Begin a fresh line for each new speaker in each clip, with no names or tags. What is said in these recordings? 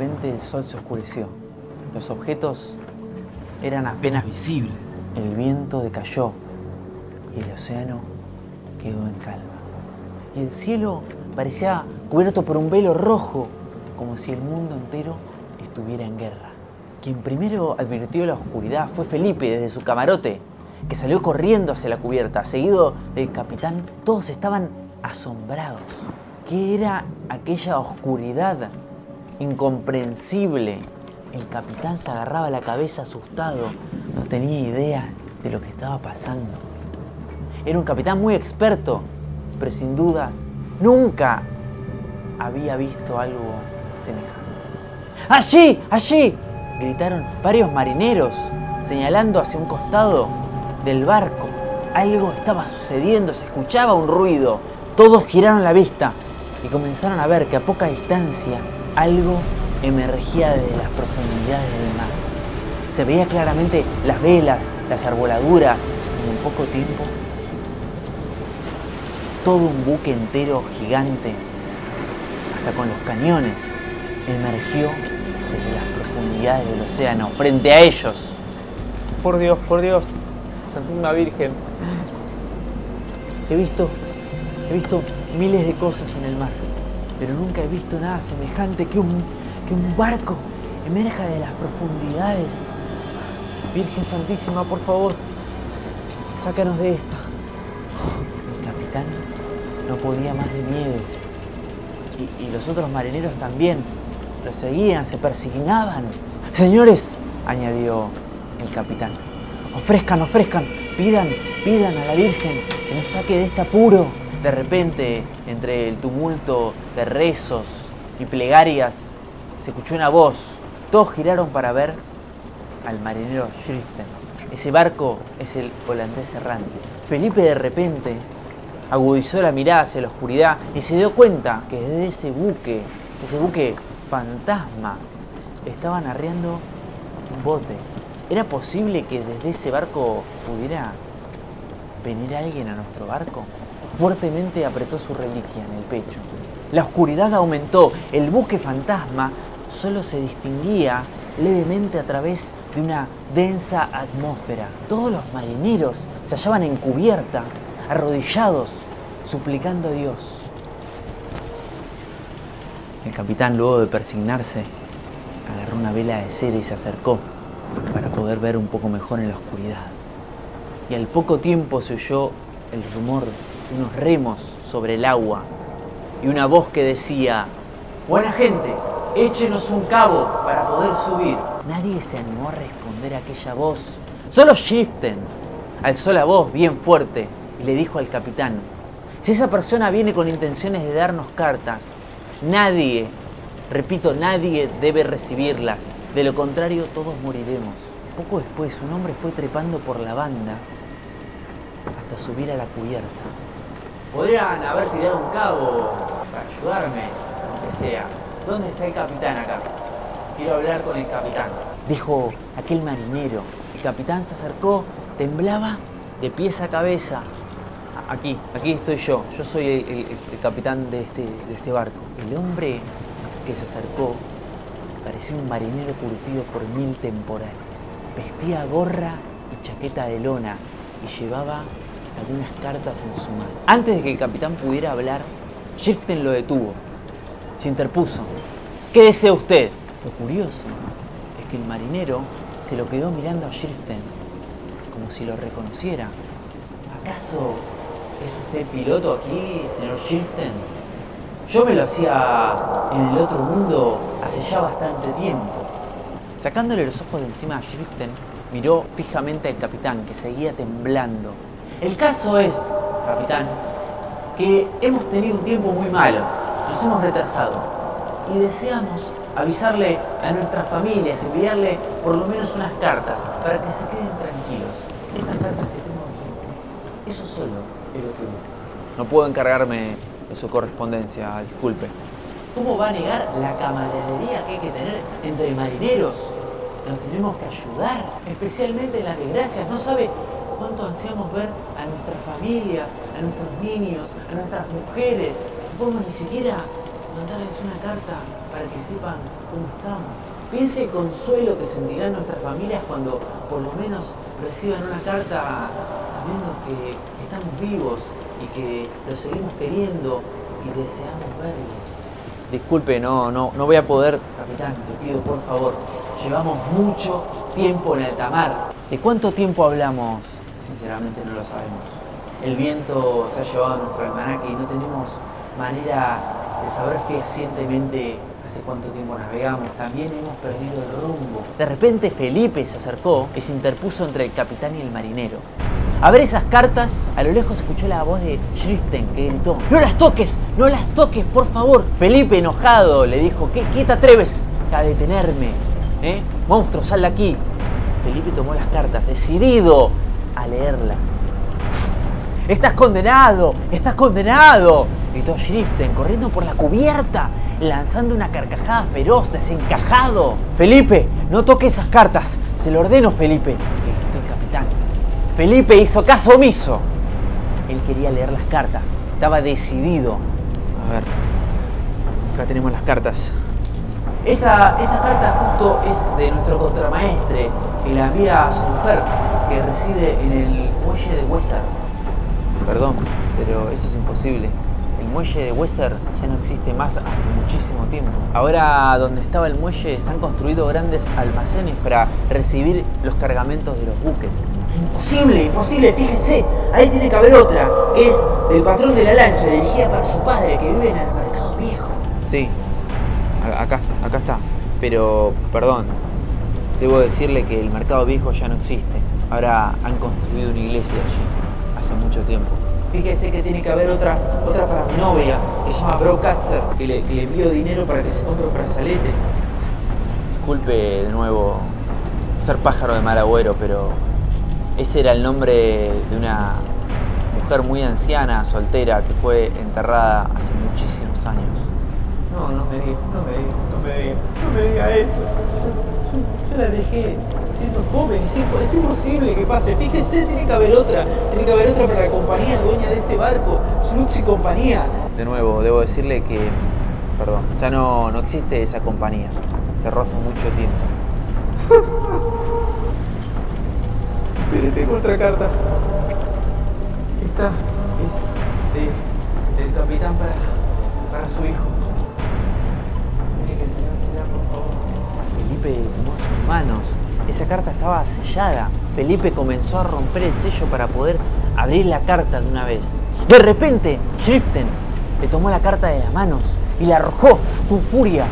repente el sol se oscureció. Los objetos eran apenas visibles. El viento decayó y el océano quedó en calma. Y el cielo parecía cubierto por un velo rojo, como si el mundo entero estuviera en guerra. Quien primero advirtió la oscuridad fue Felipe desde su camarote, que salió corriendo hacia la cubierta, seguido del capitán. Todos estaban asombrados. ¿Qué era aquella oscuridad incomprensible? El capitán se agarraba la cabeza asustado, no tenía idea de lo que estaba pasando. Era un capitán muy experto, pero sin dudas nunca había visto algo semejante. ¡Allí! ¡Allí! gritaron varios marineros, señalando hacia un costado del barco. Algo estaba sucediendo, se escuchaba un ruido. Todos giraron la vista y comenzaron a ver que a poca distancia algo emergía desde las profundidades del mar. Se veía claramente las velas, las arboladuras y en poco tiempo todo un buque entero gigante, hasta con los cañones, emergió desde las profundidades del océano frente a ellos. Por Dios, por Dios, Santísima Virgen, he visto, he visto miles de cosas en el mar, pero nunca he visto nada semejante que un, que un barco emerja de las profundidades. Virgen Santísima, por favor, sácanos de esta. El capitán no podía más de miedo. Y, y los otros marineros también. Lo seguían, se persignaban. Señores, añadió el capitán, ofrezcan, ofrezcan, pidan, pidan a la Virgen que nos saque de este apuro. De repente, entre el tumulto de rezos y plegarias, se escuchó una voz. Todos giraron para ver al marinero Schriften. Ese barco es el holandés errante. Felipe de repente agudizó la mirada hacia la oscuridad y se dio cuenta que desde ese buque, ese buque fantasma, estaban arriando un bote. ¿Era posible que desde ese barco pudiera venir alguien a nuestro barco? Fuertemente apretó su reliquia en el pecho. La oscuridad aumentó. El buque fantasma solo se distinguía levemente a través de una densa atmósfera. Todos los marineros se hallaban en cubierta, arrodillados, suplicando a Dios. El capitán, luego de persignarse, agarró una vela de cera y se acercó para poder ver un poco mejor en la oscuridad. Y al poco tiempo se oyó el rumor unos remos sobre el agua y una voz que decía, Buena gente, échenos un cabo para poder subir. Nadie se animó a responder a aquella voz. Solo Shiften alzó la voz bien fuerte y le dijo al capitán, si esa persona viene con intenciones de darnos cartas, nadie, repito, nadie debe recibirlas. De lo contrario, todos moriremos. Poco después, un hombre fue trepando por la banda hasta subir a la cubierta. Podrían haber tirado un cabo para ayudarme, aunque sea. ¿Dónde está el capitán acá? Quiero hablar con el capitán. Dijo aquel marinero. El capitán se acercó, temblaba de pies a cabeza. Aquí, aquí estoy yo. Yo soy el, el- capitán de este, de este barco. El hombre que se acercó parecía un marinero curtido por mil temporales. Vestía gorra y chaqueta de lona y llevaba algunas cartas en su mano. Antes de que el capitán pudiera hablar, Shiften lo detuvo. Se interpuso. ¿Qué desea usted? Lo curioso es que el marinero se lo quedó mirando a Shiften como si lo reconociera. ¿Acaso es usted piloto aquí, señor Shiften? Yo me lo hacía en el otro mundo hace ya bastante tiempo. Sacándole los ojos de encima a Schriften, miró fijamente al capitán, que seguía temblando. El caso es, capitán, que hemos tenido un tiempo muy malo, nos hemos retrasado y deseamos avisarle a nuestras familias, enviarle por lo menos unas cartas para que se queden tranquilos. Estas cartas que tengo aquí, eso solo es lo que busco. No puedo encargarme de su correspondencia, disculpe. ¿Cómo va a negar la camaradería que hay que tener entre marineros? Nos tenemos que ayudar, especialmente en las desgracias. No sabe cuánto ansiamos ver a nuestras familias, a nuestros niños, a nuestras mujeres. No podemos ni siquiera mandarles una carta para que sepan cómo estamos. Piense el consuelo que sentirán nuestras familias cuando por lo menos reciban una carta sabiendo que estamos vivos y que los seguimos queriendo y deseamos verlos. Disculpe, no, no, no voy a poder, capitán, le pido por favor. Llevamos mucho tiempo en alta mar. ¿De cuánto tiempo hablamos? Sinceramente no lo sabemos. El viento se ha llevado a nuestro almanaque y no tenemos manera de saber fehacientemente hace cuánto tiempo navegamos. También hemos perdido el rumbo. De repente Felipe se acercó y se interpuso entre el capitán y el marinero. A ver esas cartas, a lo lejos escuchó la voz de Schriften que gritó, ¡No las toques! ¡No las toques, por favor! Felipe, enojado, le dijo, ¿qué, qué te atreves a detenerme? ¿Eh? Monstruo, sal de aquí. Felipe tomó las cartas, decidido a leerlas. ¡Estás condenado! ¡Estás condenado! Gritó Schriften, corriendo por la cubierta, lanzando una carcajada feroz, desencajado. Felipe, no toques esas cartas. Se lo ordeno, Felipe. Gritó el capitán. Felipe hizo caso omiso. Él quería leer las cartas. Estaba decidido. A ver. Acá tenemos las cartas. Esa, esa carta justo es de nuestro contramaestre, que la envía a su mujer, que reside en el muelle de Weser. Perdón, pero eso es imposible. El muelle de Weser ya no existe más hace muchísimo tiempo. Ahora donde estaba el muelle se han construido grandes almacenes para recibir los cargamentos de los buques. Imposible, imposible, fíjense, ahí tiene que haber otra, que es del patrón de la lancha, dirigida para su padre, que vive en el mercado viejo. Sí, acá está, acá está. Pero, perdón, debo decirle que el mercado viejo ya no existe. Ahora han construido una iglesia allí, hace mucho tiempo. Fíjese que tiene que haber otra, otra para mi novia, que se llama Bro Katzer, que le, que le envío dinero para que se compre un brazalete. Disculpe de nuevo ser pájaro de mal agüero, pero ese era el nombre de una mujer muy anciana, soltera, que fue enterrada hace muchísimos años. No, no me diga, no me diga, no me diga, no me diga eso. Yo, la dejé siendo joven, es, impo- es imposible que pase. Fíjese, tiene que haber otra, tiene que haber otra para la compañía dueña de este barco, Slutz y compañía. De nuevo, debo decirle que, perdón, ya no, no existe esa compañía. Cerró hace mucho tiempo. Pero tengo otra carta. Esta es de- del capitán para, para su hijo. Felipe tomó sus manos. Esa carta estaba sellada. Felipe comenzó a romper el sello para poder abrir la carta de una vez. De repente, Schriften le tomó la carta de las manos y la arrojó con furia.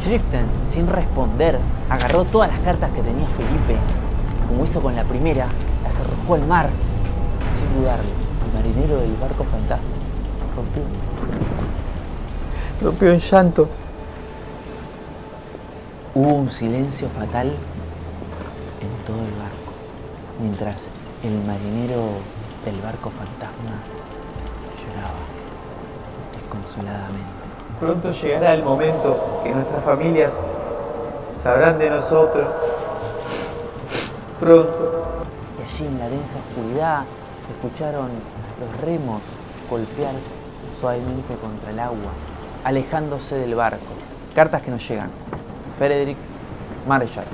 Schriften, sin responder, agarró todas las cartas que tenía Felipe. Como hizo con la primera, las arrojó al mar. Sin dudarlo, el marinero del barco fantasma rompió. Rompió en llanto. Hubo un silencio fatal en todo el barco, mientras el marinero del barco fantasma lloraba desconsoladamente. Pronto llegará el momento que nuestras familias sabrán de nosotros. Pronto. Y allí en la densa oscuridad se escucharon los remos golpear suavemente contra el agua, alejándose del barco. Cartas que nos llegan. Frederick Mareşal.